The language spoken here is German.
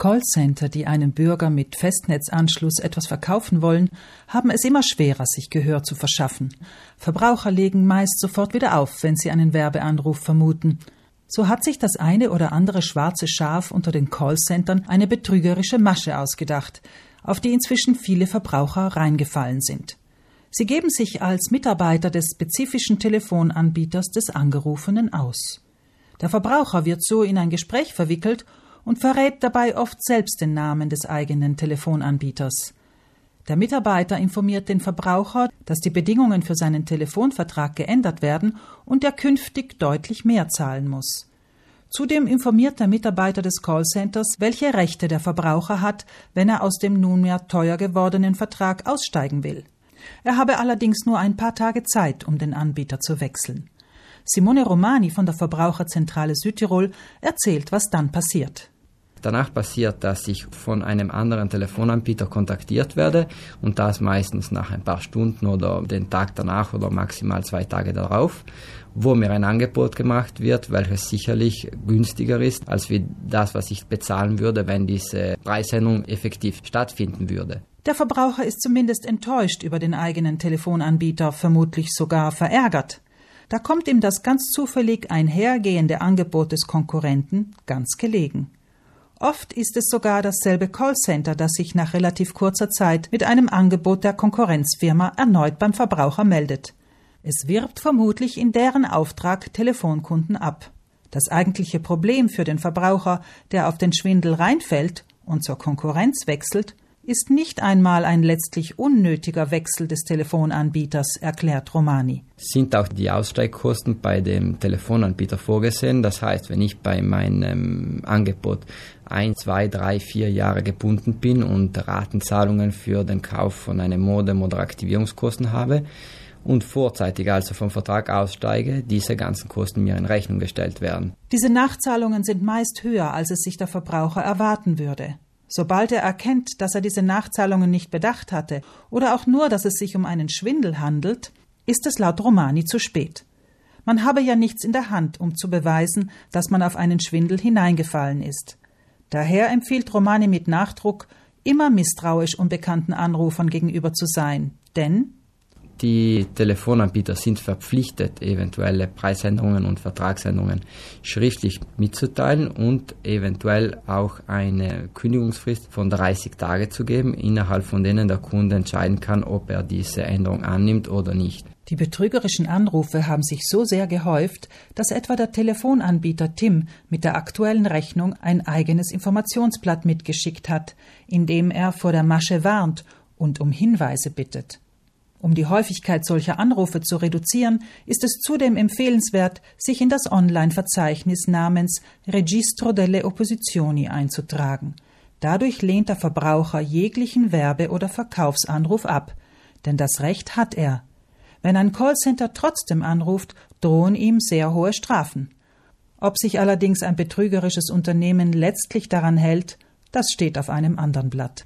Callcenter, die einem Bürger mit Festnetzanschluss etwas verkaufen wollen, haben es immer schwerer, sich Gehör zu verschaffen. Verbraucher legen meist sofort wieder auf, wenn sie einen Werbeanruf vermuten. So hat sich das eine oder andere schwarze Schaf unter den Callcentern eine betrügerische Masche ausgedacht, auf die inzwischen viele Verbraucher reingefallen sind. Sie geben sich als Mitarbeiter des spezifischen Telefonanbieters des Angerufenen aus. Der Verbraucher wird so in ein Gespräch verwickelt und verrät dabei oft selbst den Namen des eigenen Telefonanbieters. Der Mitarbeiter informiert den Verbraucher, dass die Bedingungen für seinen Telefonvertrag geändert werden und er künftig deutlich mehr zahlen muss. Zudem informiert der Mitarbeiter des Callcenters, welche Rechte der Verbraucher hat, wenn er aus dem nunmehr teuer gewordenen Vertrag aussteigen will. Er habe allerdings nur ein paar Tage Zeit, um den Anbieter zu wechseln. Simone Romani von der Verbraucherzentrale Südtirol erzählt, was dann passiert. Danach passiert, dass ich von einem anderen Telefonanbieter kontaktiert werde und das meistens nach ein paar Stunden oder den Tag danach oder maximal zwei Tage darauf, wo mir ein Angebot gemacht wird, welches sicherlich günstiger ist als wie das, was ich bezahlen würde, wenn diese Preissendung effektiv stattfinden würde. Der Verbraucher ist zumindest enttäuscht über den eigenen Telefonanbieter, vermutlich sogar verärgert. Da kommt ihm das ganz zufällig einhergehende Angebot des Konkurrenten ganz gelegen. Oft ist es sogar dasselbe Callcenter, das sich nach relativ kurzer Zeit mit einem Angebot der Konkurrenzfirma erneut beim Verbraucher meldet. Es wirbt vermutlich in deren Auftrag Telefonkunden ab. Das eigentliche Problem für den Verbraucher, der auf den Schwindel reinfällt und zur Konkurrenz wechselt, ist nicht einmal ein letztlich unnötiger Wechsel des Telefonanbieters, erklärt Romani. Sind auch die Aussteigkosten bei dem Telefonanbieter vorgesehen? Das heißt, wenn ich bei meinem Angebot ein, zwei, drei, vier Jahre gebunden bin und Ratenzahlungen für den Kauf von einem Modem oder Aktivierungskosten habe, und vorzeitig also vom Vertrag aussteige, diese ganzen Kosten mir in Rechnung gestellt werden. Diese Nachzahlungen sind meist höher, als es sich der Verbraucher erwarten würde. Sobald er erkennt, dass er diese Nachzahlungen nicht bedacht hatte oder auch nur, dass es sich um einen Schwindel handelt, ist es laut Romani zu spät. Man habe ja nichts in der Hand, um zu beweisen, dass man auf einen Schwindel hineingefallen ist. Daher empfiehlt Romani mit Nachdruck, immer misstrauisch unbekannten Anrufern gegenüber zu sein, denn die Telefonanbieter sind verpflichtet, eventuelle Preisänderungen und Vertragsänderungen schriftlich mitzuteilen und eventuell auch eine Kündigungsfrist von 30 Tage zu geben, innerhalb von denen der Kunde entscheiden kann, ob er diese Änderung annimmt oder nicht. Die betrügerischen Anrufe haben sich so sehr gehäuft, dass etwa der Telefonanbieter Tim mit der aktuellen Rechnung ein eigenes Informationsblatt mitgeschickt hat, in dem er vor der Masche warnt und um Hinweise bittet. Um die Häufigkeit solcher Anrufe zu reduzieren, ist es zudem empfehlenswert, sich in das Online-Verzeichnis namens Registro delle Opposizioni einzutragen. Dadurch lehnt der Verbraucher jeglichen Werbe- oder Verkaufsanruf ab, denn das Recht hat er. Wenn ein Callcenter trotzdem anruft, drohen ihm sehr hohe Strafen. Ob sich allerdings ein betrügerisches Unternehmen letztlich daran hält, das steht auf einem anderen Blatt.